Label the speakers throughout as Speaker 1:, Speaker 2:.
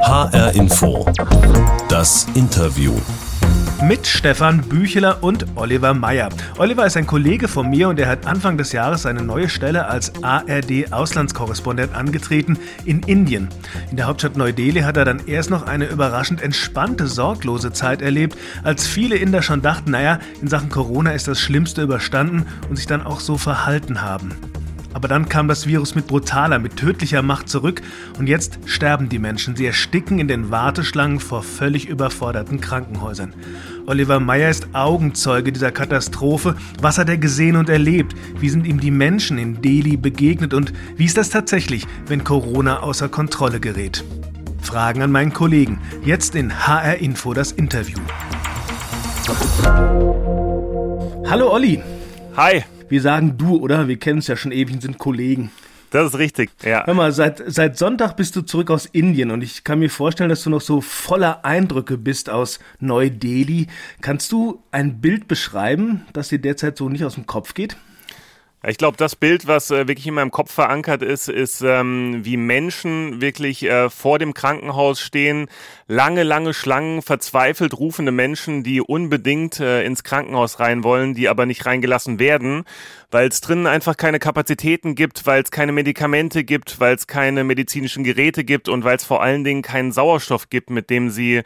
Speaker 1: HR Info. Das Interview.
Speaker 2: Mit Stefan Bücheler und Oliver Meyer. Oliver ist ein Kollege von mir und er hat Anfang des Jahres seine neue Stelle als ARD-Auslandskorrespondent angetreten in Indien. In der Hauptstadt Neu-Delhi hat er dann erst noch eine überraschend entspannte, sorglose Zeit erlebt, als viele Inder schon dachten, naja, in Sachen Corona ist das Schlimmste überstanden und sich dann auch so verhalten haben. Aber dann kam das Virus mit brutaler, mit tödlicher Macht zurück und jetzt sterben die Menschen. Sie ersticken in den Warteschlangen vor völlig überforderten Krankenhäusern. Oliver Meyer ist Augenzeuge dieser Katastrophe. Was hat er gesehen und erlebt? Wie sind ihm die Menschen in Delhi begegnet und wie ist das tatsächlich, wenn Corona außer Kontrolle gerät? Fragen an meinen Kollegen. Jetzt in HR Info das Interview. Hallo Olli.
Speaker 3: Hi.
Speaker 2: Wir sagen du, oder? Wir kennen es ja schon ewig und sind Kollegen.
Speaker 3: Das ist richtig, ja.
Speaker 2: Hör mal, seit, seit Sonntag bist du zurück aus Indien und ich kann mir vorstellen, dass du noch so voller Eindrücke bist aus Neu-Delhi. Kannst du ein Bild beschreiben, das dir derzeit so nicht aus dem Kopf geht?
Speaker 3: Ich glaube, das Bild, was äh, wirklich in meinem Kopf verankert ist, ist, ähm, wie Menschen wirklich äh, vor dem Krankenhaus stehen, lange, lange Schlangen, verzweifelt rufende Menschen, die unbedingt äh, ins Krankenhaus rein wollen, die aber nicht reingelassen werden, weil es drinnen einfach keine Kapazitäten gibt, weil es keine Medikamente gibt, weil es keine medizinischen Geräte gibt und weil es vor allen Dingen keinen Sauerstoff gibt, mit dem sie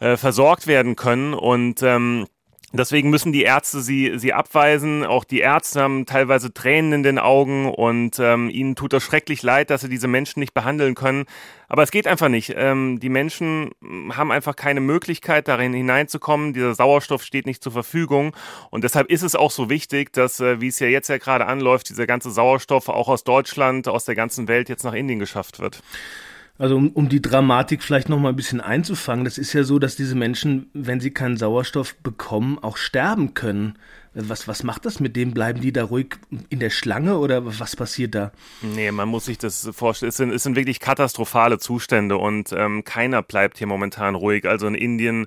Speaker 3: äh, versorgt werden können. Und ähm, Deswegen müssen die Ärzte sie, sie abweisen. Auch die Ärzte haben teilweise Tränen in den Augen und ähm, ihnen tut das schrecklich leid, dass sie diese Menschen nicht behandeln können. Aber es geht einfach nicht. Ähm, die Menschen haben einfach keine Möglichkeit, darin hineinzukommen. Dieser Sauerstoff steht nicht zur Verfügung. Und deshalb ist es auch so wichtig, dass, äh, wie es ja jetzt ja gerade anläuft, dieser ganze Sauerstoff auch aus Deutschland, aus der ganzen Welt jetzt nach Indien geschafft wird.
Speaker 2: Also um, um die Dramatik vielleicht noch mal ein bisschen einzufangen, das ist ja so, dass diese Menschen, wenn sie keinen Sauerstoff bekommen, auch sterben können. Was, was macht das mit dem? Bleiben die da ruhig in der Schlange oder was passiert da?
Speaker 3: Nee, man muss sich das vorstellen. Es sind, es sind wirklich katastrophale Zustände und ähm, keiner bleibt hier momentan ruhig. Also in Indien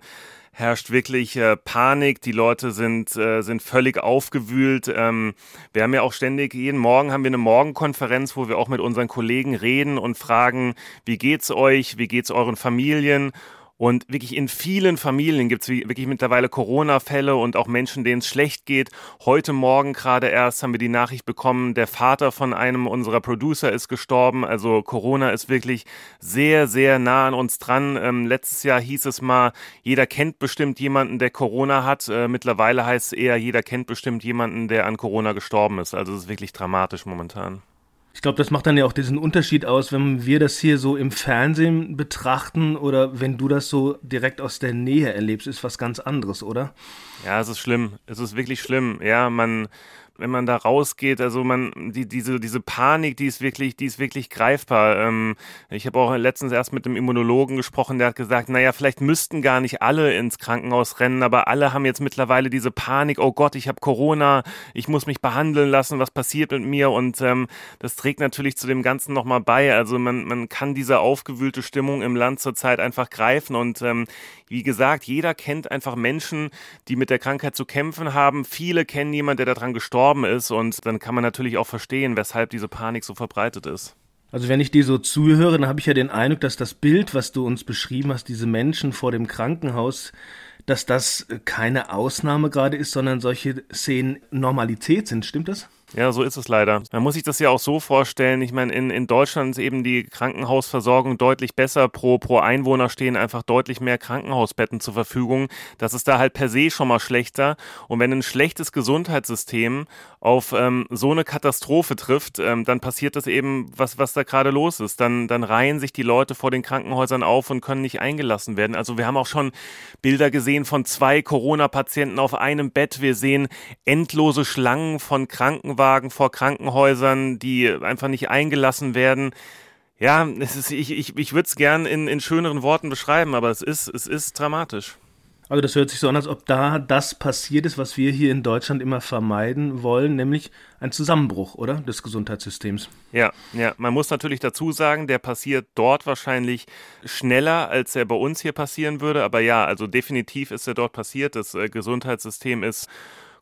Speaker 3: herrscht wirklich äh, Panik. Die Leute sind, äh, sind völlig aufgewühlt. Ähm, wir haben ja auch ständig, jeden Morgen haben wir eine Morgenkonferenz, wo wir auch mit unseren Kollegen reden und fragen, wie geht's euch? Wie geht's euren Familien? Und wirklich in vielen Familien gibt es wirklich mittlerweile Corona-Fälle und auch Menschen, denen es schlecht geht. Heute Morgen gerade erst haben wir die Nachricht bekommen, der Vater von einem unserer Producer ist gestorben. Also Corona ist wirklich sehr, sehr nah an uns dran. Ähm, letztes Jahr hieß es mal, jeder kennt bestimmt jemanden, der Corona hat. Äh, mittlerweile heißt es eher, jeder kennt bestimmt jemanden, der an Corona gestorben ist. Also es ist wirklich dramatisch momentan.
Speaker 2: Ich glaube, das macht dann ja auch diesen Unterschied aus, wenn wir das hier so im Fernsehen betrachten oder wenn du das so direkt aus der Nähe erlebst, ist was ganz anderes, oder?
Speaker 3: Ja, es ist schlimm. Es ist wirklich schlimm. Ja, man, wenn man da rausgeht, also man, die, diese, diese Panik, die ist wirklich, die ist wirklich greifbar. Ähm, ich habe auch letztens erst mit einem Immunologen gesprochen, der hat gesagt, naja, vielleicht müssten gar nicht alle ins Krankenhaus rennen, aber alle haben jetzt mittlerweile diese Panik, oh Gott, ich habe Corona, ich muss mich behandeln lassen, was passiert mit mir? Und ähm, das trägt natürlich zu dem Ganzen nochmal bei. Also man, man kann diese aufgewühlte Stimmung im Land zurzeit einfach greifen. Und ähm, wie gesagt, jeder kennt einfach Menschen, die mit der Krankheit zu kämpfen haben. Viele kennen jemanden, der daran gestorben gestorben ist und dann kann man natürlich auch verstehen, weshalb diese Panik so verbreitet ist.
Speaker 2: Also wenn ich dir so zuhöre, dann habe ich ja den Eindruck, dass das Bild, was du uns beschrieben hast, diese Menschen vor dem Krankenhaus, dass das keine Ausnahme gerade ist, sondern solche Szenen Normalität sind. Stimmt das?
Speaker 3: Ja, so ist es leider. Man muss sich das ja auch so vorstellen. Ich meine, in, in Deutschland ist eben die Krankenhausversorgung deutlich besser. Pro, pro Einwohner stehen einfach deutlich mehr Krankenhausbetten zur Verfügung. Das ist da halt per se schon mal schlechter. Und wenn ein schlechtes Gesundheitssystem auf ähm, so eine Katastrophe trifft, ähm, dann passiert das eben, was, was da gerade los ist. Dann, dann reihen sich die Leute vor den Krankenhäusern auf und können nicht eingelassen werden. Also wir haben auch schon Bilder gesehen von zwei Corona-Patienten auf einem Bett. Wir sehen endlose Schlangen von Krankenwagen vor Krankenhäusern, die einfach nicht eingelassen werden. Ja, es ist, ich, ich, ich würde es gern in, in schöneren Worten beschreiben, aber es ist, es ist dramatisch.
Speaker 2: Also das hört sich so an, als ob da das passiert ist, was wir hier in Deutschland immer vermeiden wollen, nämlich ein Zusammenbruch, oder? Des Gesundheitssystems.
Speaker 3: Ja, ja. Man muss natürlich dazu sagen, der passiert dort wahrscheinlich schneller, als er bei uns hier passieren würde. Aber ja, also definitiv ist er dort passiert. Das äh, Gesundheitssystem ist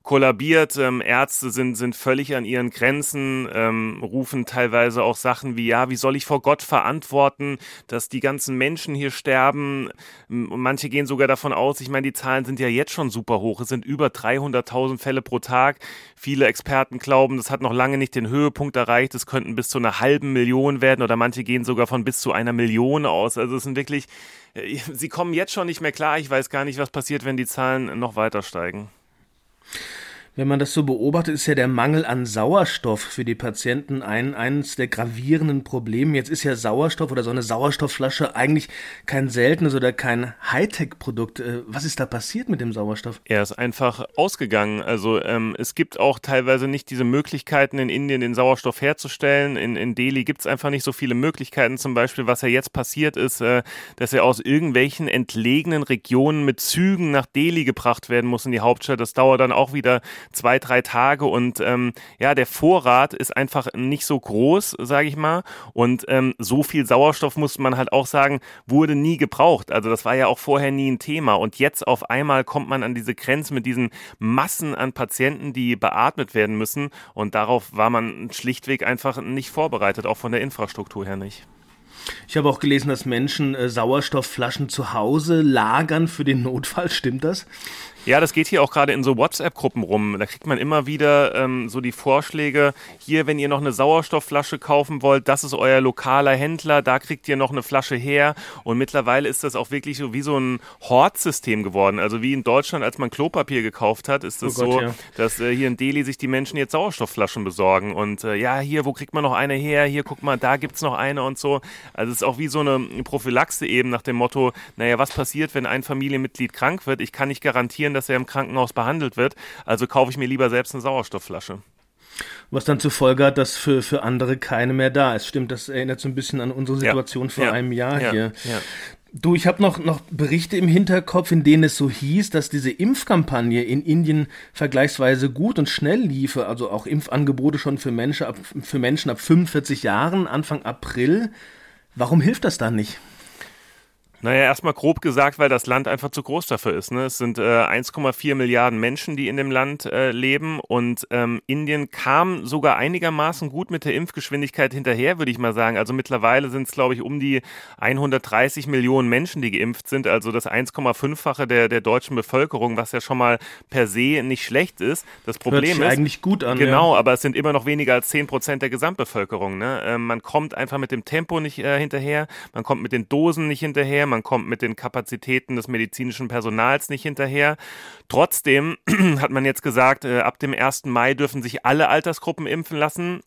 Speaker 3: kollabiert. Ähm, Ärzte sind, sind völlig an ihren Grenzen, ähm, rufen teilweise auch Sachen wie, ja, wie soll ich vor Gott verantworten, dass die ganzen Menschen hier sterben? Und manche gehen sogar davon aus, ich meine, die Zahlen sind ja jetzt schon super hoch. Es sind über 300.000 Fälle pro Tag. Viele Experten glauben, das hat noch lange nicht den Höhepunkt erreicht. Es könnten bis zu einer halben Million werden oder manche gehen sogar von bis zu einer Million aus. Also es sind wirklich, äh, sie kommen jetzt schon nicht mehr klar. Ich weiß gar nicht, was passiert, wenn die Zahlen noch weiter steigen.
Speaker 2: Wenn man das so beobachtet, ist ja der Mangel an Sauerstoff für die Patienten ein, eines der gravierenden Probleme. Jetzt ist ja Sauerstoff oder so eine Sauerstoffflasche eigentlich kein seltenes oder kein Hightech-Produkt. Äh, was ist da passiert mit dem Sauerstoff?
Speaker 3: Er ist einfach ausgegangen. Also ähm, es gibt auch teilweise nicht diese Möglichkeiten in Indien, den Sauerstoff herzustellen. In, in Delhi gibt es einfach nicht so viele Möglichkeiten. Zum Beispiel, was ja jetzt passiert ist, äh, dass er aus irgendwelchen entlegenen Regionen mit Zügen nach Delhi gebracht werden muss in die Hauptstadt. Das dauert dann auch wieder zwei, drei Tage und ähm, ja, der Vorrat ist einfach nicht so groß, sage ich mal. Und ähm, so viel Sauerstoff muss man halt auch sagen, wurde nie gebraucht. Also das war ja auch vorher nie ein Thema. Und jetzt auf einmal kommt man an diese Grenze mit diesen Massen an Patienten, die beatmet werden müssen. Und darauf war man schlichtweg einfach nicht vorbereitet, auch von der Infrastruktur her nicht.
Speaker 2: Ich habe auch gelesen, dass Menschen äh, Sauerstoffflaschen zu Hause lagern für den Notfall. Stimmt das?
Speaker 3: Ja, das geht hier auch gerade in so WhatsApp-Gruppen rum. Da kriegt man immer wieder ähm, so die Vorschläge, hier, wenn ihr noch eine Sauerstoffflasche kaufen wollt, das ist euer lokaler Händler, da kriegt ihr noch eine Flasche her. Und mittlerweile ist das auch wirklich so wie so ein Hortsystem geworden. Also wie in Deutschland, als man Klopapier gekauft hat, ist es oh so, ja. dass äh, hier in Delhi sich die Menschen jetzt Sauerstoffflaschen besorgen. Und äh, ja, hier, wo kriegt man noch eine her? Hier, guck mal, da gibt's noch eine und so. Also es ist auch wie so eine Prophylaxe eben nach dem Motto, naja, was passiert, wenn ein Familienmitglied krank wird? Ich kann nicht garantieren, dass er im Krankenhaus behandelt wird. Also kaufe ich mir lieber selbst eine Sauerstoffflasche.
Speaker 2: Was dann zur Folge hat, dass für, für andere keine mehr da ist. Stimmt, das erinnert so ein bisschen an unsere Situation ja. vor ja. einem Jahr ja. hier. Du, ich habe noch, noch Berichte im Hinterkopf, in denen es so hieß, dass diese Impfkampagne in Indien vergleichsweise gut und schnell liefe, also auch Impfangebote schon für Menschen ab, für Menschen ab 45 Jahren, Anfang April. Warum hilft das dann nicht?
Speaker 3: Naja, erstmal grob gesagt, weil das Land einfach zu groß dafür ist. Ne? Es sind äh, 1,4 Milliarden Menschen, die in dem Land äh, leben und ähm, Indien kam sogar einigermaßen gut mit der Impfgeschwindigkeit hinterher, würde ich mal sagen. Also mittlerweile sind es, glaube ich, um die 130 Millionen Menschen, die geimpft sind, also das 1,5-fache der, der deutschen Bevölkerung, was ja schon mal per se nicht schlecht ist. Das Problem
Speaker 2: Hört
Speaker 3: ist
Speaker 2: eigentlich gut an.
Speaker 3: Genau, ja. aber es sind immer noch weniger als 10 Prozent der Gesamtbevölkerung. Ne? Ähm, man kommt einfach mit dem Tempo nicht äh, hinterher, man kommt mit den Dosen nicht hinterher man kommt mit den Kapazitäten des medizinischen Personals nicht hinterher. Trotzdem hat man jetzt gesagt, äh, ab dem 1. Mai dürfen sich alle Altersgruppen impfen lassen.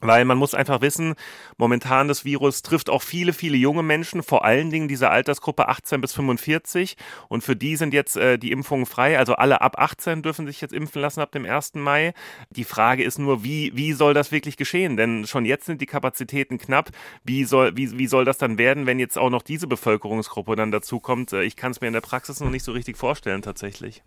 Speaker 3: Weil man muss einfach wissen, momentan das Virus trifft auch viele, viele junge Menschen, vor allen Dingen diese Altersgruppe 18 bis 45. Und für die sind jetzt äh, die Impfungen frei. Also alle ab 18 dürfen sich jetzt impfen lassen ab dem 1. Mai. Die Frage ist nur, wie, wie soll das wirklich geschehen? Denn schon jetzt sind die Kapazitäten knapp. Wie soll, wie, wie soll das dann werden, wenn jetzt auch noch diese Bevölkerungsgruppe dann dazu kommt? Äh, ich kann es mir in der Praxis noch nicht so richtig vorstellen, tatsächlich.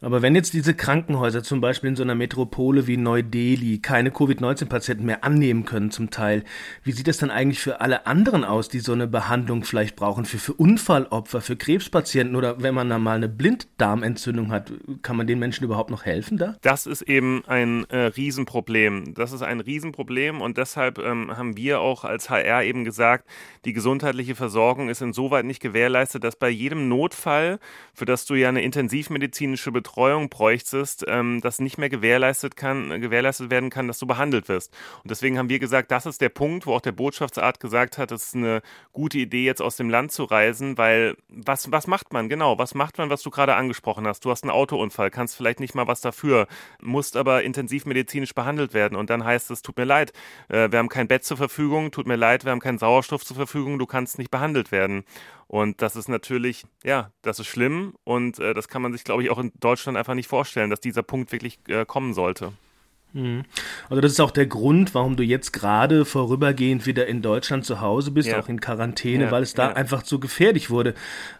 Speaker 2: Aber wenn jetzt diese Krankenhäuser zum Beispiel in so einer Metropole wie Neu-Delhi keine Covid-19-Patienten mehr annehmen können zum Teil, wie sieht es dann eigentlich für alle anderen aus, die so eine Behandlung vielleicht brauchen? Für, für Unfallopfer, für Krebspatienten oder wenn man dann mal eine Blinddarmentzündung hat, kann man den Menschen überhaupt noch helfen da?
Speaker 3: Das ist eben ein äh, Riesenproblem. Das ist ein Riesenproblem und deshalb ähm, haben wir auch als HR eben gesagt, die gesundheitliche Versorgung ist insoweit nicht gewährleistet, dass bei jedem Notfall, für das du ja eine intensivmedizinische Betreuung Betreuung bräuchtest, ähm, das nicht mehr gewährleistet, kann, gewährleistet werden kann, dass du behandelt wirst. Und deswegen haben wir gesagt, das ist der Punkt, wo auch der Botschaftsart gesagt hat, es ist eine gute Idee, jetzt aus dem Land zu reisen, weil was, was macht man genau? Was macht man, was du gerade angesprochen hast? Du hast einen Autounfall, kannst vielleicht nicht mal was dafür, musst aber intensivmedizinisch behandelt werden. Und dann heißt es, tut mir leid, äh, wir haben kein Bett zur Verfügung, tut mir leid, wir haben keinen Sauerstoff zur Verfügung, du kannst nicht behandelt werden. Und das ist natürlich, ja, das ist schlimm und äh, das kann man sich, glaube ich, auch in Deutschland einfach nicht vorstellen, dass dieser Punkt wirklich äh, kommen sollte.
Speaker 2: Mhm. Also das ist auch der Grund, warum du jetzt gerade vorübergehend wieder in Deutschland zu Hause bist, ja. auch in Quarantäne, ja, weil es da ja. einfach zu gefährlich wurde.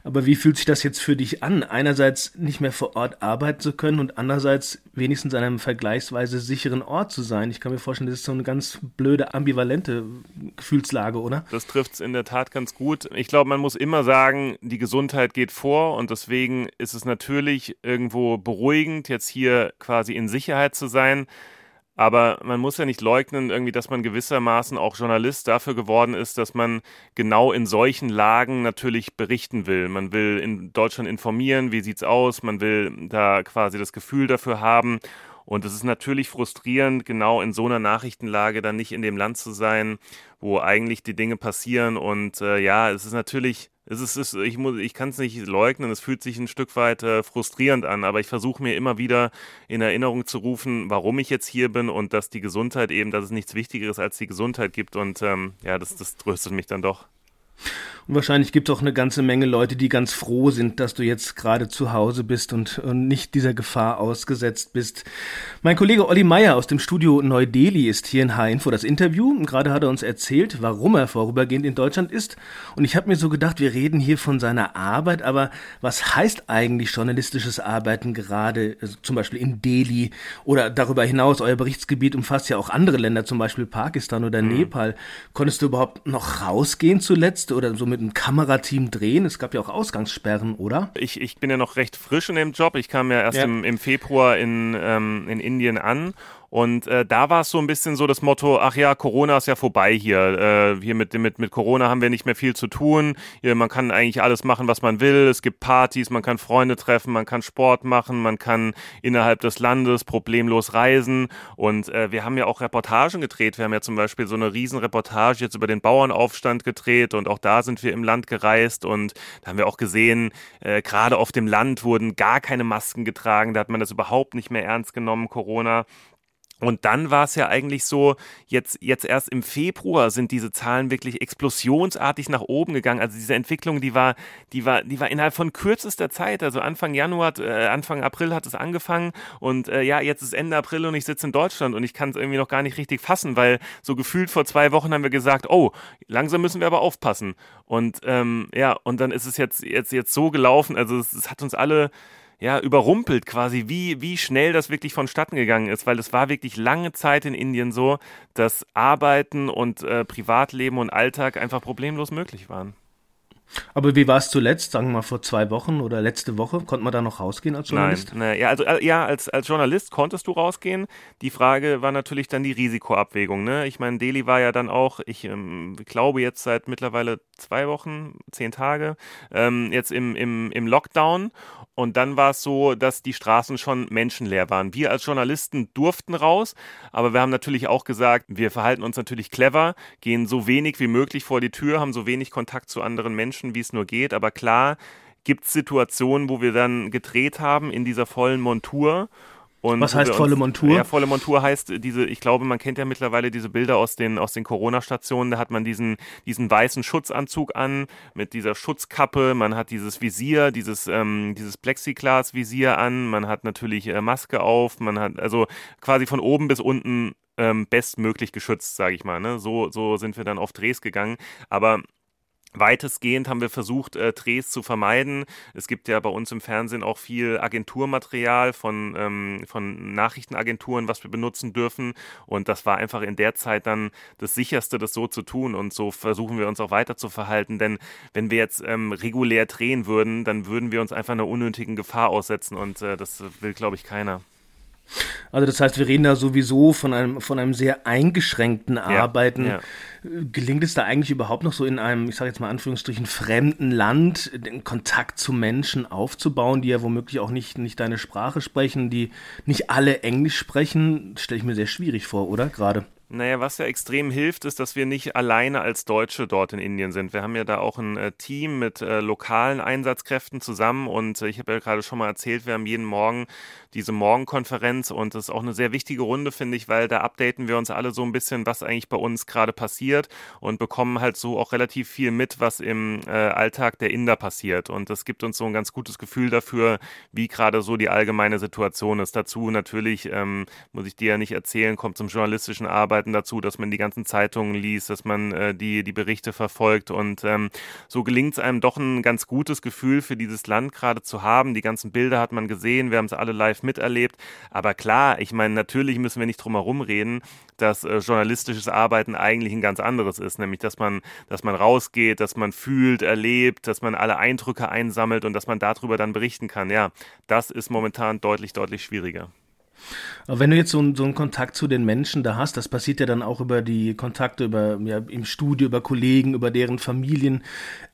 Speaker 2: Aber wie fühlt sich das jetzt für dich an? Einerseits nicht mehr vor Ort arbeiten zu können und andererseits wenigstens an einem vergleichsweise sicheren Ort zu sein. Ich kann mir vorstellen, das ist so eine ganz blöde, ambivalente Gefühlslage, oder?
Speaker 3: Das trifft es in der Tat ganz gut. Ich glaube, man muss immer sagen, die Gesundheit geht vor und deswegen ist es natürlich irgendwo beruhigend, jetzt hier quasi in Sicherheit zu sein. Aber man muss ja nicht leugnen, irgendwie, dass man gewissermaßen auch Journalist dafür geworden ist, dass man genau in solchen Lagen natürlich berichten will. Man will in Deutschland informieren, wie sieht's aus, man will da quasi das Gefühl dafür haben. Und es ist natürlich frustrierend, genau in so einer Nachrichtenlage dann nicht in dem Land zu sein, wo eigentlich die Dinge passieren. Und äh, ja, es ist natürlich es ist, es, ich, ich kann es nicht leugnen, es fühlt sich ein Stück weit äh, frustrierend an, aber ich versuche mir immer wieder in Erinnerung zu rufen, warum ich jetzt hier bin und dass die Gesundheit eben, dass es nichts Wichtigeres als die Gesundheit gibt und ähm, ja, das, das tröstet mich dann doch.
Speaker 2: Und wahrscheinlich gibt es auch eine ganze Menge Leute, die ganz froh sind, dass du jetzt gerade zu Hause bist und, und nicht dieser Gefahr ausgesetzt bist. Mein Kollege Olli Meyer aus dem Studio Neu-Delhi ist hier in H-Info das Interview. Und gerade hat er uns erzählt, warum er vorübergehend in Deutschland ist. Und ich habe mir so gedacht, wir reden hier von seiner Arbeit, aber was heißt eigentlich journalistisches Arbeiten gerade, also zum Beispiel in Delhi oder darüber hinaus? Euer Berichtsgebiet umfasst ja auch andere Länder, zum Beispiel Pakistan oder mhm. Nepal. Konntest du überhaupt noch rausgehen zuletzt oder so mit einem Kamerateam drehen? Es gab ja auch Ausgangssperren, oder?
Speaker 3: Ich, ich bin ja noch recht frisch in dem Job. Ich kam ja erst ja. Im, im Februar in, ähm, in Indien an und äh, da war es so ein bisschen so das Motto, ach ja, Corona ist ja vorbei hier. Äh, hier mit, mit, mit Corona haben wir nicht mehr viel zu tun. Hier, man kann eigentlich alles machen, was man will. Es gibt Partys, man kann Freunde treffen, man kann Sport machen, man kann innerhalb des Landes problemlos reisen. Und äh, wir haben ja auch Reportagen gedreht. Wir haben ja zum Beispiel so eine Riesenreportage jetzt über den Bauernaufstand gedreht und auch da sind wir im Land gereist und da haben wir auch gesehen, äh, gerade auf dem Land wurden gar keine Masken getragen. Da hat man das überhaupt nicht mehr ernst genommen, Corona. Und dann war es ja eigentlich so, jetzt, jetzt erst im Februar sind diese Zahlen wirklich explosionsartig nach oben gegangen. Also diese Entwicklung, die war, die war, die war innerhalb von kürzester Zeit. Also Anfang Januar, äh, Anfang April hat es angefangen und äh, ja, jetzt ist Ende April und ich sitze in Deutschland und ich kann es irgendwie noch gar nicht richtig fassen, weil so gefühlt vor zwei Wochen haben wir gesagt, oh, langsam müssen wir aber aufpassen. Und ähm, ja, und dann ist es jetzt, jetzt, jetzt so gelaufen. Also es, es hat uns alle ja, überrumpelt quasi, wie, wie schnell das wirklich vonstatten gegangen ist, weil es war wirklich lange Zeit in Indien so, dass Arbeiten und äh, Privatleben und Alltag einfach problemlos möglich waren.
Speaker 2: Aber wie war es zuletzt, sagen wir mal vor zwei Wochen oder letzte Woche? Konnte man da noch rausgehen als Journalist?
Speaker 3: Nein, nein ja, also äh, ja, als, als Journalist konntest du rausgehen. Die Frage war natürlich dann die Risikoabwägung. Ne? Ich meine, Delhi war ja dann auch, ich ähm, glaube jetzt seit mittlerweile zwei Wochen, zehn Tage, ähm, jetzt im, im, im Lockdown. Und dann war es so, dass die Straßen schon menschenleer waren. Wir als Journalisten durften raus, aber wir haben natürlich auch gesagt, wir verhalten uns natürlich clever, gehen so wenig wie möglich vor die Tür, haben so wenig Kontakt zu anderen Menschen, wie es nur geht. Aber klar gibt es Situationen, wo wir dann gedreht haben in dieser vollen Montur
Speaker 2: und Was heißt volle Montur?
Speaker 3: Ja, volle Montur heißt diese, ich glaube, man kennt ja mittlerweile diese Bilder aus den, aus den Corona-Stationen, da hat man diesen, diesen weißen Schutzanzug an, mit dieser Schutzkappe, man hat dieses Visier, dieses, ähm, dieses Plexiglas-Visier an, man hat natürlich äh, Maske auf, man hat also quasi von oben bis unten ähm, bestmöglich geschützt, sage ich mal. Ne? So, so sind wir dann auf Drehs gegangen. Aber Weitestgehend haben wir versucht, äh, Drehs zu vermeiden. Es gibt ja bei uns im Fernsehen auch viel Agenturmaterial von, ähm, von Nachrichtenagenturen, was wir benutzen dürfen. Und das war einfach in der Zeit dann das Sicherste, das so zu tun. Und so versuchen wir uns auch weiter zu verhalten. Denn wenn wir jetzt ähm, regulär drehen würden, dann würden wir uns einfach einer unnötigen Gefahr aussetzen. Und äh, das will, glaube ich, keiner.
Speaker 2: Also das heißt, wir reden da sowieso von einem, von einem sehr eingeschränkten Arbeiten. Ja, ja. Gelingt es da eigentlich überhaupt noch so in einem, ich sage jetzt mal Anführungsstrichen, fremden Land, den Kontakt zu Menschen aufzubauen, die ja womöglich auch nicht, nicht deine Sprache sprechen, die nicht alle Englisch sprechen? Stelle ich mir sehr schwierig vor, oder? Gerade.
Speaker 3: Naja, was ja extrem hilft, ist, dass wir nicht alleine als Deutsche dort in Indien sind. Wir haben ja da auch ein äh, Team mit äh, lokalen Einsatzkräften zusammen und äh, ich habe ja gerade schon mal erzählt, wir haben jeden Morgen diese Morgenkonferenz und das ist auch eine sehr wichtige Runde, finde ich, weil da updaten wir uns alle so ein bisschen, was eigentlich bei uns gerade passiert und bekommen halt so auch relativ viel mit, was im äh, Alltag der Inder passiert. Und das gibt uns so ein ganz gutes Gefühl dafür, wie gerade so die allgemeine Situation ist. Dazu natürlich, ähm, muss ich dir ja nicht erzählen, kommt zum journalistischen Arbeiten dazu, dass man die ganzen Zeitungen liest, dass man äh, die, die Berichte verfolgt und ähm, so gelingt es einem doch ein ganz gutes Gefühl für dieses Land gerade zu haben. Die ganzen Bilder hat man gesehen, wir haben es alle live miterlebt. Aber klar, ich meine, natürlich müssen wir nicht drum herum reden, dass äh, journalistisches Arbeiten eigentlich ein ganz anderes ist, nämlich dass man, dass man rausgeht, dass man fühlt, erlebt, dass man alle Eindrücke einsammelt und dass man darüber dann berichten kann. Ja, das ist momentan deutlich, deutlich schwieriger.
Speaker 2: Aber wenn du jetzt so, einen, so einen Kontakt zu den Menschen da hast, das passiert ja dann auch über die Kontakte über, ja, im Studio, über Kollegen, über deren Familien.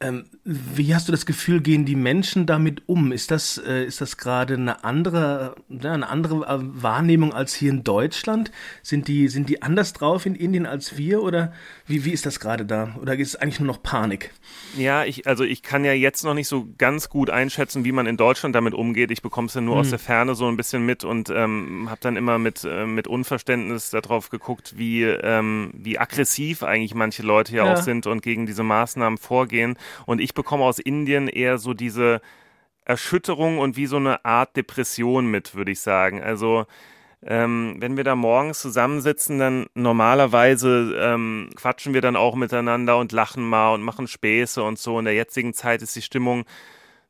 Speaker 2: Ähm, wie hast du das Gefühl, gehen die Menschen damit um? Ist das, äh, ist das gerade eine andere, ja, eine andere äh, Wahrnehmung als hier in Deutschland? Sind die, sind die anders drauf in Indien als wir oder wie, wie ist das gerade da? Oder ist es eigentlich nur noch Panik?
Speaker 3: Ja, ich, also ich kann ja jetzt noch nicht so ganz gut einschätzen, wie man in Deutschland damit umgeht. Ich bekomme es ja nur hm. aus der Ferne so ein bisschen mit und ähm, habe dann immer mit, äh, mit Unverständnis darauf geguckt, wie, ähm, wie aggressiv eigentlich manche Leute hier ja. auch sind und gegen diese Maßnahmen vorgehen. Und ich bekomme aus Indien eher so diese Erschütterung und wie so eine Art Depression mit, würde ich sagen. Also ähm, wenn wir da morgens zusammensitzen, dann normalerweise ähm, quatschen wir dann auch miteinander und lachen mal und machen Späße und so. In der jetzigen Zeit ist die Stimmung,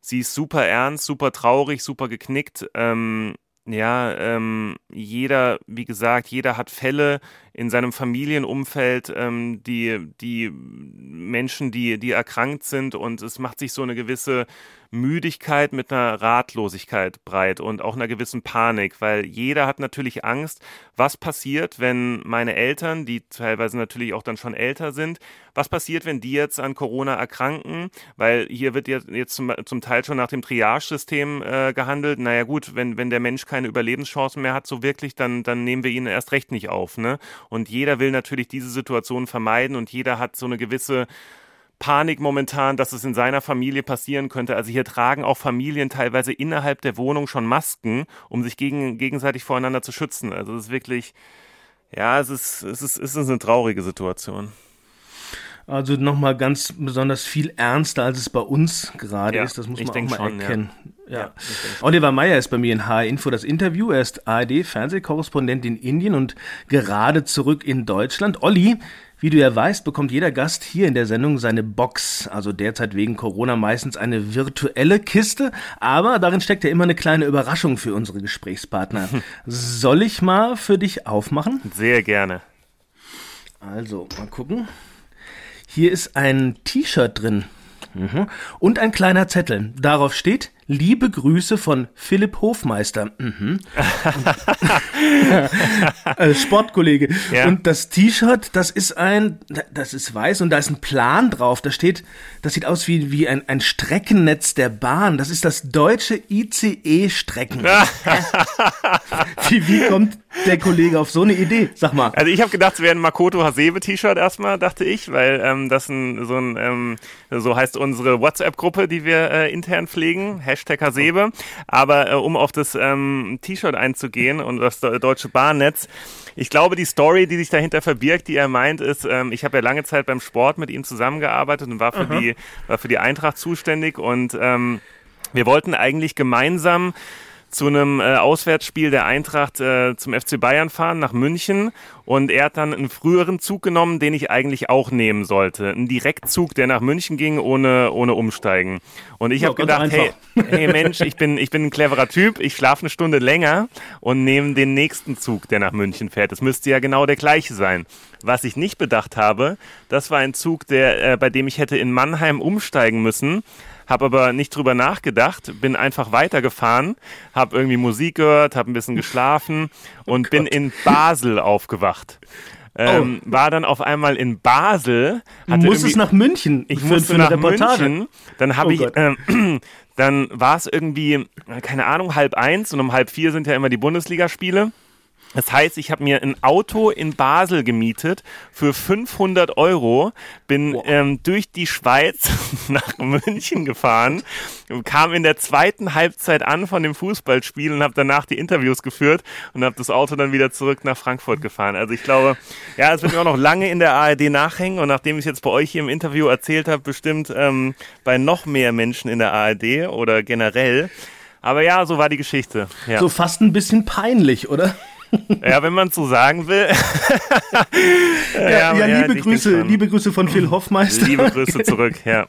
Speaker 3: sie ist super ernst, super traurig, super geknickt. Ähm, ja, ähm, jeder, wie gesagt, jeder hat Fälle in seinem Familienumfeld, ähm, die, die Menschen, die, die erkrankt sind. Und es macht sich so eine gewisse Müdigkeit mit einer Ratlosigkeit breit und auch einer gewissen Panik, weil jeder hat natürlich Angst, was passiert, wenn meine Eltern, die teilweise natürlich auch dann schon älter sind, was passiert, wenn die jetzt an Corona erkranken, weil hier wird jetzt, jetzt zum, zum Teil schon nach dem Triage-System äh, gehandelt. Naja gut, wenn, wenn der Mensch keine Überlebenschancen mehr hat, so wirklich, dann, dann nehmen wir ihn erst recht nicht auf. Ne? Und jeder will natürlich diese Situation vermeiden und jeder hat so eine gewisse Panik momentan, dass es in seiner Familie passieren könnte. Also hier tragen auch Familien teilweise innerhalb der Wohnung schon Masken, um sich gegen, gegenseitig voreinander zu schützen. Also es ist wirklich, ja, es ist, es ist, es ist eine traurige Situation.
Speaker 2: Also nochmal ganz besonders viel ernster, als es bei uns gerade ja, ist. Das muss man auch mal schon, erkennen. Ja. Ja. Oliver Meyer ist bei mir in HR Info das Interview. Er ist ARD-Fernsehkorrespondent in Indien und gerade zurück in Deutschland. Olli, wie du ja weißt, bekommt jeder Gast hier in der Sendung seine Box, also derzeit wegen Corona meistens eine virtuelle Kiste, aber darin steckt ja immer eine kleine Überraschung für unsere Gesprächspartner. Soll ich mal für dich aufmachen?
Speaker 3: Sehr gerne.
Speaker 2: Also, mal gucken. Hier ist ein T-Shirt drin. Mhm. Und ein kleiner Zettel. Darauf steht Liebe Grüße von Philipp Hofmeister. Mhm. Sportkollege. Ja. Und das T-Shirt, das ist ein, das ist weiß und da ist ein Plan drauf. Da steht, das sieht aus wie, wie ein, ein Streckennetz der Bahn. Das ist das deutsche ICE-Strecken. wie, wie kommt der Kollege auf so eine Idee? Sag mal.
Speaker 3: Also ich habe gedacht, es wäre ein Makoto Hasebe-T-Shirt erstmal, dachte ich, weil ähm, das ein, so ein, ähm, so heißt unsere WhatsApp-Gruppe, die wir äh, intern pflegen. Hashtag Hashtag Hasebe. Aber äh, um auf das ähm, T-Shirt einzugehen und das deutsche Bahnnetz, ich glaube, die Story, die sich dahinter verbirgt, die er meint, ist, ähm, ich habe ja lange Zeit beim Sport mit ihm zusammengearbeitet und war für, die, war für die Eintracht zuständig und ähm, wir wollten eigentlich gemeinsam zu einem äh, Auswärtsspiel der Eintracht äh, zum FC Bayern fahren nach München und er hat dann einen früheren Zug genommen, den ich eigentlich auch nehmen sollte. Ein Direktzug, der nach München ging, ohne, ohne Umsteigen. Und ich ja, habe gedacht, hey, hey Mensch, ich bin, ich bin ein cleverer Typ, ich schlafe eine Stunde länger und nehme den nächsten Zug, der nach München fährt. Das müsste ja genau der gleiche sein. Was ich nicht bedacht habe, das war ein Zug, der, äh, bei dem ich hätte in Mannheim umsteigen müssen habe aber nicht drüber nachgedacht, bin einfach weitergefahren, habe irgendwie Musik gehört, habe ein bisschen geschlafen oh und oh bin in Basel aufgewacht. Ähm, oh. War dann auf einmal in Basel.
Speaker 2: Hatte Muss es nach München?
Speaker 3: Ich für, musste für nach Reportage. München. Dann habe oh ich, ähm, dann war es irgendwie, keine Ahnung, halb eins und um halb vier sind ja immer die Bundesligaspiele. Das heißt, ich habe mir ein Auto in Basel gemietet für 500 Euro, bin ähm, durch die Schweiz nach München gefahren, kam in der zweiten Halbzeit an von dem Fußballspiel und habe danach die Interviews geführt und habe das Auto dann wieder zurück nach Frankfurt gefahren. Also ich glaube, ja, es wird mir auch noch lange in der ARD nachhängen und nachdem ich es jetzt bei euch hier im Interview erzählt habe, bestimmt ähm, bei noch mehr Menschen in der ARD oder generell. Aber ja, so war die Geschichte. Ja.
Speaker 2: So fast ein bisschen peinlich, oder?
Speaker 3: Ja, wenn man so sagen will.
Speaker 2: ja, ja, ja, liebe Grüße, liebe Grüße von Phil Hoffmeister.
Speaker 3: Liebe Grüße zurück, ja.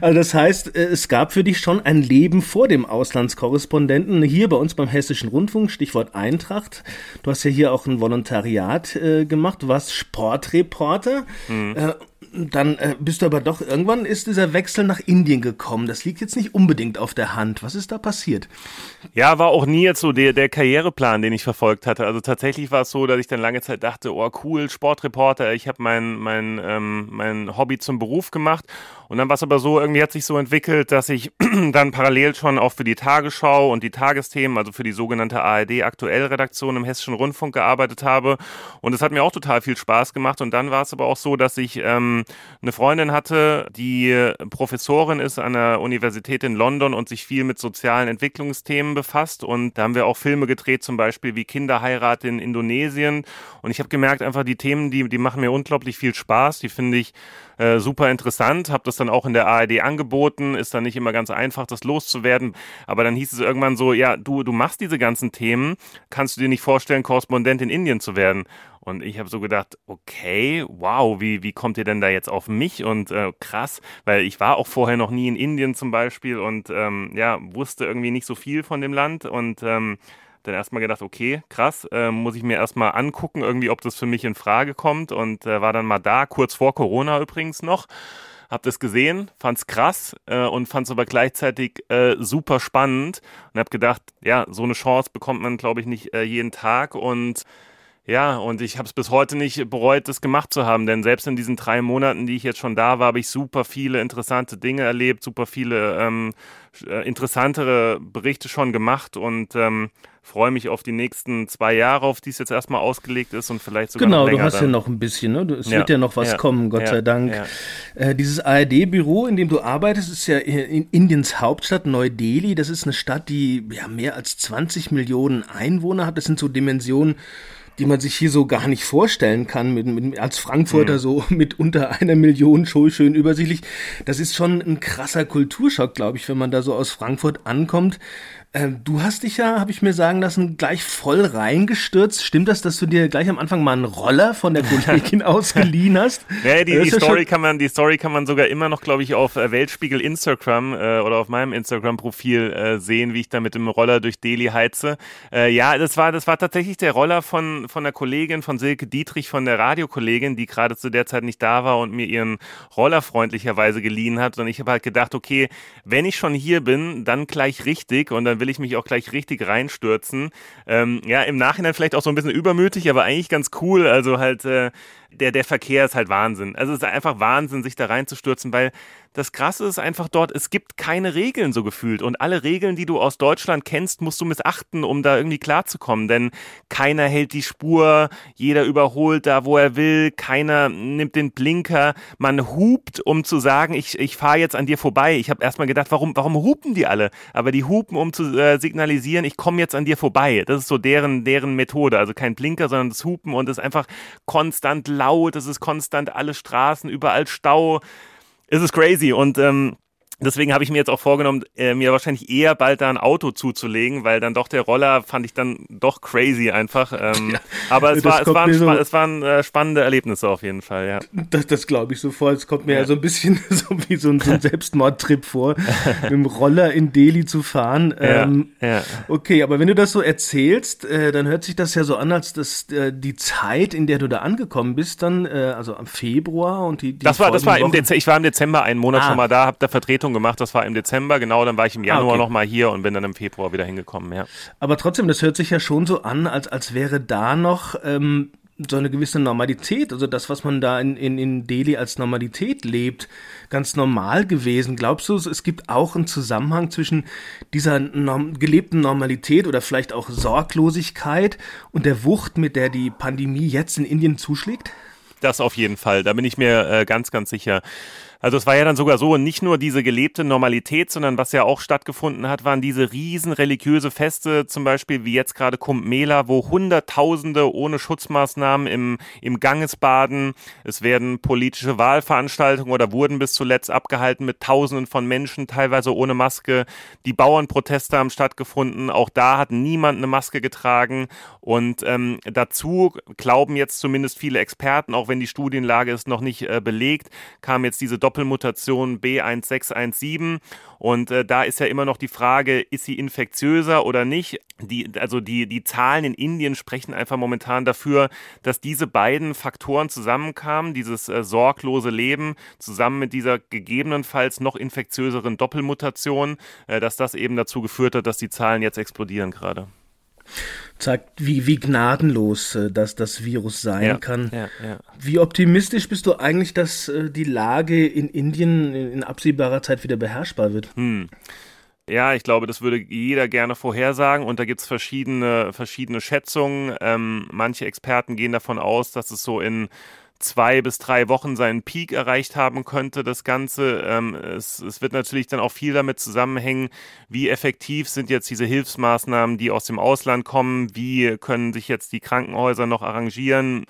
Speaker 2: Also das heißt, äh, es gab für dich schon ein Leben vor dem Auslandskorrespondenten hier bei uns beim Hessischen Rundfunk, Stichwort Eintracht. Du hast ja hier auch ein Volontariat äh, gemacht, du warst Sportreporter. Mhm. Äh, dann äh, bist du aber doch, irgendwann ist dieser Wechsel nach Indien gekommen. Das liegt jetzt nicht unbedingt auf der Hand. Was ist da passiert?
Speaker 3: Ja, war auch nie jetzt so der, der Karriereplan, den ich verfolgt hatte. Also tatsächlich war es so, dass ich dann lange Zeit dachte, oh cool, Sportreporter, ich habe mein, mein, ähm, mein Hobby zum Beruf gemacht und dann war es aber so, irgendwie hat sich so entwickelt, dass ich dann parallel schon auch für die Tagesschau und die Tagesthemen, also für die sogenannte ARD Aktuellredaktion im Hessischen Rundfunk gearbeitet habe. Und es hat mir auch total viel Spaß gemacht. Und dann war es aber auch so, dass ich ähm, eine Freundin hatte, die Professorin ist an der Universität in London und sich viel mit sozialen Entwicklungsthemen befasst. Und da haben wir auch Filme gedreht, zum Beispiel wie Kinderheirat in Indonesien. Und ich habe gemerkt, einfach die Themen, die, die machen mir unglaublich viel Spaß. Die finde ich äh, super interessant, habe das dann auch in der ARD angeboten, ist dann nicht immer ganz einfach, das loszuwerden, aber dann hieß es irgendwann so, ja, du, du machst diese ganzen Themen, kannst du dir nicht vorstellen, Korrespondent in Indien zu werden? Und ich habe so gedacht, okay, wow, wie, wie kommt ihr denn da jetzt auf mich? Und äh, krass, weil ich war auch vorher noch nie in Indien zum Beispiel und ähm, ja, wusste irgendwie nicht so viel von dem Land und ähm, dann erstmal gedacht, okay, krass, äh, muss ich mir erstmal angucken, irgendwie, ob das für mich in Frage kommt und äh, war dann mal da, kurz vor Corona übrigens noch. Hab das gesehen, fand's krass äh, und fand's aber gleichzeitig äh, super spannend und hab gedacht, ja, so eine Chance bekommt man, glaube ich, nicht äh, jeden Tag und ja, und ich habe es bis heute nicht bereut, das gemacht zu haben, denn selbst in diesen drei Monaten, die ich jetzt schon da war, habe ich super viele interessante Dinge erlebt, super viele ähm, äh, interessantere Berichte schon gemacht und ähm, freue mich auf die nächsten zwei Jahre, auf die es jetzt erstmal ausgelegt ist und vielleicht sogar
Speaker 2: genau,
Speaker 3: noch länger.
Speaker 2: Genau, du hast
Speaker 3: dann.
Speaker 2: ja noch ein bisschen, ne? Es ja. wird ja noch was
Speaker 3: ja.
Speaker 2: kommen, Gott
Speaker 3: ja.
Speaker 2: sei Dank. Äh, dieses ARD-Büro, in dem du arbeitest, ist ja in Indiens Hauptstadt Neu-Delhi. Das ist eine Stadt, die ja mehr als 20 Millionen Einwohner hat. Das sind so Dimensionen, die man sich hier so gar nicht vorstellen kann, mit, mit, als Frankfurter mhm. so mit unter einer Million schon schön übersichtlich. Das ist schon ein krasser Kulturschock, glaube ich, wenn man da so aus Frankfurt ankommt. Ähm, du hast dich ja, habe ich mir sagen lassen, gleich voll reingestürzt. Stimmt das, dass du dir gleich am Anfang mal einen Roller von der Kollegin ausgeliehen hast?
Speaker 3: Nee, die, die Story kann man, die Story kann man sogar immer noch, glaube ich, auf äh, Weltspiegel Instagram äh, oder auf meinem Instagram-Profil äh, sehen, wie ich da mit dem Roller durch Delhi heize. Äh, ja, das war, das war tatsächlich der Roller von, von der Kollegin, von Silke Dietrich, von der Radiokollegin, die gerade zu der Zeit nicht da war und mir ihren Roller freundlicherweise geliehen hat. Und ich habe halt gedacht, okay, wenn ich schon hier bin, dann gleich richtig und dann will ich mich auch gleich richtig reinstürzen. Ähm, ja, im Nachhinein vielleicht auch so ein bisschen übermütig, aber eigentlich ganz cool. Also halt, äh, der, der Verkehr ist halt Wahnsinn. Also es ist einfach Wahnsinn, sich da reinzustürzen, weil das Krasse ist einfach dort, es gibt keine Regeln so gefühlt. Und alle Regeln, die du aus Deutschland kennst, musst du missachten, um da irgendwie klarzukommen. Denn keiner hält die Spur, jeder überholt da, wo er will, keiner nimmt den Blinker, man hupt, um zu sagen, ich, ich fahre jetzt an dir vorbei. Ich habe erstmal gedacht, warum, warum hupen die alle? Aber die hupen, um zu äh, signalisieren, ich komme jetzt an dir vorbei. Das ist so deren, deren Methode. Also kein Blinker, sondern das Hupen und ist einfach konstant laut, es ist konstant alle Straßen, überall Stau. Es ist crazy. Und ähm, Deswegen habe ich mir jetzt auch vorgenommen, äh, mir wahrscheinlich eher bald da ein Auto zuzulegen, weil dann doch der Roller fand ich dann doch crazy einfach. Ähm, ja, aber es war, es, waren, so, es waren äh, spannende Erlebnisse auf jeden Fall, ja.
Speaker 2: Das, das glaube ich sofort. Es kommt mir ja. ja so ein bisschen so wie so ein, so ein Selbstmordtrip vor, mit dem Roller in Delhi zu fahren. Ähm, ja. Okay, aber wenn du das so erzählst, äh, dann hört sich das ja so an, als dass äh, die Zeit, in der du da angekommen bist, dann, äh, also am Februar und die, die
Speaker 3: Das war, das war im Dezember, ich war im Dezember einen Monat ah. schon mal da, hab da Vertretung Vertretung gemacht, das war im Dezember, genau, dann war ich im Januar ah, okay. nochmal hier und bin dann im Februar wieder hingekommen, ja.
Speaker 2: Aber trotzdem, das hört sich ja schon so an, als, als wäre da noch ähm, so eine gewisse Normalität, also das, was man da in, in, in Delhi als Normalität lebt, ganz normal gewesen. Glaubst du, es gibt auch einen Zusammenhang zwischen dieser norm gelebten Normalität oder vielleicht auch Sorglosigkeit und der Wucht, mit der die Pandemie jetzt in Indien zuschlägt?
Speaker 3: Das auf jeden Fall, da bin ich mir äh, ganz, ganz sicher. Also es war ja dann sogar so, nicht nur diese gelebte Normalität, sondern was ja auch stattgefunden hat, waren diese riesen religiöse Feste, zum Beispiel wie jetzt gerade Kumbh Mela, wo Hunderttausende ohne Schutzmaßnahmen im, im Ganges baden. Es werden politische Wahlveranstaltungen oder wurden bis zuletzt abgehalten mit Tausenden von Menschen, teilweise ohne Maske. Die Bauernproteste haben stattgefunden. Auch da hat niemand eine Maske getragen. Und ähm, dazu glauben jetzt zumindest viele Experten, auch wenn die Studienlage ist noch nicht äh, belegt, kam jetzt diese Doppel Doppelmutation B1617. Und äh, da ist ja immer noch die Frage, ist sie infektiöser oder nicht? Die, also die, die Zahlen in Indien sprechen einfach momentan dafür, dass diese beiden Faktoren zusammenkamen, dieses äh, sorglose Leben zusammen mit dieser gegebenenfalls noch infektiöseren Doppelmutation, äh, dass das eben dazu geführt hat, dass die Zahlen jetzt explodieren gerade
Speaker 2: zeigt, wie, wie gnadenlos äh, das, das Virus sein ja, kann. Ja, ja. Wie optimistisch bist du eigentlich, dass äh, die Lage in Indien in, in absehbarer Zeit wieder beherrschbar wird? Hm.
Speaker 3: Ja, ich glaube, das würde jeder gerne vorhersagen und da gibt es verschiedene, verschiedene Schätzungen. Ähm, manche Experten gehen davon aus, dass es so in zwei bis drei Wochen seinen Peak erreicht haben könnte, das Ganze. Ähm, es, es wird natürlich dann auch viel damit zusammenhängen, wie effektiv sind jetzt diese Hilfsmaßnahmen, die aus dem Ausland kommen, wie können sich jetzt die Krankenhäuser noch arrangieren,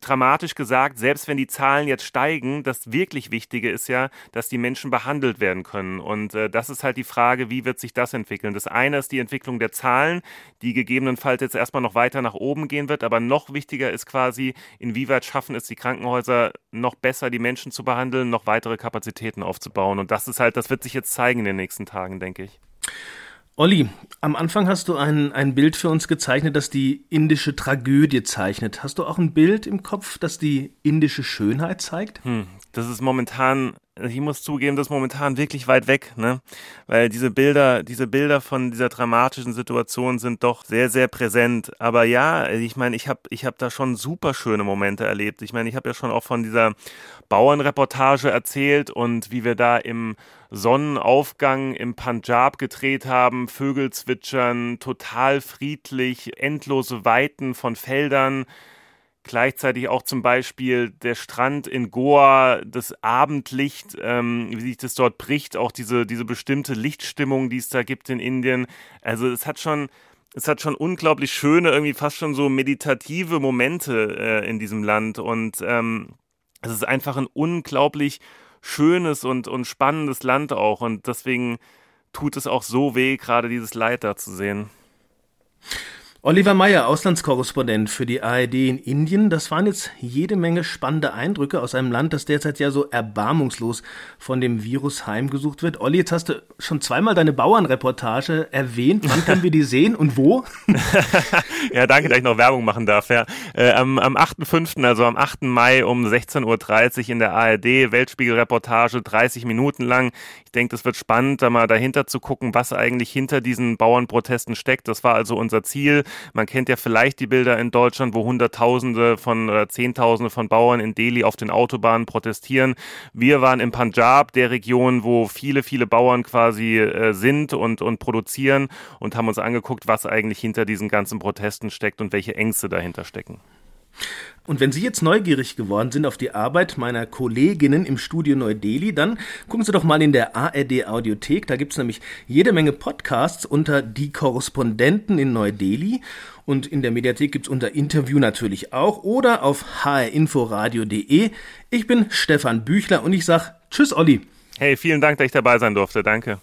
Speaker 3: dramatisch gesagt, selbst wenn die Zahlen jetzt steigen, das wirklich Wichtige ist ja, dass die Menschen behandelt werden können. Und äh, das ist halt die Frage, wie wird sich das entwickeln? Das eine ist die Entwicklung der Zahlen, die gegebenenfalls jetzt erstmal noch weiter nach oben gehen wird, aber noch wichtiger ist quasi, inwieweit schaffen es die Krankenhäuser noch besser, die Menschen zu behandeln, noch weitere Kapazitäten aufzubauen. Und das ist halt, das wird sich jetzt zeigen in den nächsten Tagen, denke ich.
Speaker 2: Olli, am Anfang hast du ein, ein Bild für uns gezeichnet, das die indische Tragödie zeichnet. Hast du auch ein Bild im Kopf, das die indische Schönheit zeigt?
Speaker 3: Hm, das ist momentan, ich muss zugeben, das ist momentan wirklich weit weg, ne? Weil diese Bilder, diese Bilder von dieser dramatischen Situation sind doch sehr, sehr präsent. Aber ja, ich meine, ich habe ich hab da schon super schöne Momente erlebt. Ich meine, ich habe ja schon auch von dieser Bauernreportage erzählt und wie wir da im Sonnenaufgang im Punjab gedreht haben, Vögel zwitschern, total friedlich, endlose Weiten von Feldern. Gleichzeitig auch zum Beispiel der Strand in Goa, das Abendlicht, ähm, wie sich das dort bricht, auch diese, diese bestimmte Lichtstimmung, die es da gibt in Indien. Also es hat schon, es hat schon unglaublich schöne, irgendwie fast schon so meditative Momente äh, in diesem Land. Und ähm, es ist einfach ein unglaublich schönes und, und spannendes Land auch. Und deswegen tut es auch so weh, gerade dieses Leid da zu sehen.
Speaker 2: Oliver Meyer, Auslandskorrespondent für die ARD in Indien. Das waren jetzt jede Menge spannende Eindrücke aus einem Land, das derzeit ja so erbarmungslos von dem Virus heimgesucht wird. Olli, jetzt hast du schon zweimal deine Bauernreportage erwähnt. Wann können wir die sehen und wo?
Speaker 3: ja, danke, dass ich noch Werbung machen darf. Ja. Äh, am am 8.5., also am 8. Mai um 16.30 Uhr in der ARD, Weltspiegelreportage, 30 Minuten lang. Ich denke, das wird spannend, da mal dahinter zu gucken, was eigentlich hinter diesen Bauernprotesten steckt. Das war also unser Ziel. Man kennt ja vielleicht die Bilder in Deutschland, wo Hunderttausende von oder Zehntausende von Bauern in Delhi auf den Autobahnen protestieren. Wir waren im Punjab, der Region, wo viele, viele Bauern quasi äh, sind und, und produzieren und haben uns angeguckt, was eigentlich hinter diesen ganzen Protesten steckt und welche Ängste dahinter stecken.
Speaker 2: Und wenn Sie jetzt neugierig geworden sind auf die Arbeit meiner Kolleginnen im Studio Neu-Delhi, dann gucken Sie doch mal in der ARD Audiothek. Da gibt's nämlich jede Menge Podcasts unter Die Korrespondenten in Neu-Delhi. Und in der Mediathek gibt's unter Interview natürlich auch oder auf hrinforadio.de. Ich bin Stefan Büchler und ich sag Tschüss, Olli.
Speaker 3: Hey, vielen Dank, dass ich dabei sein durfte. Danke.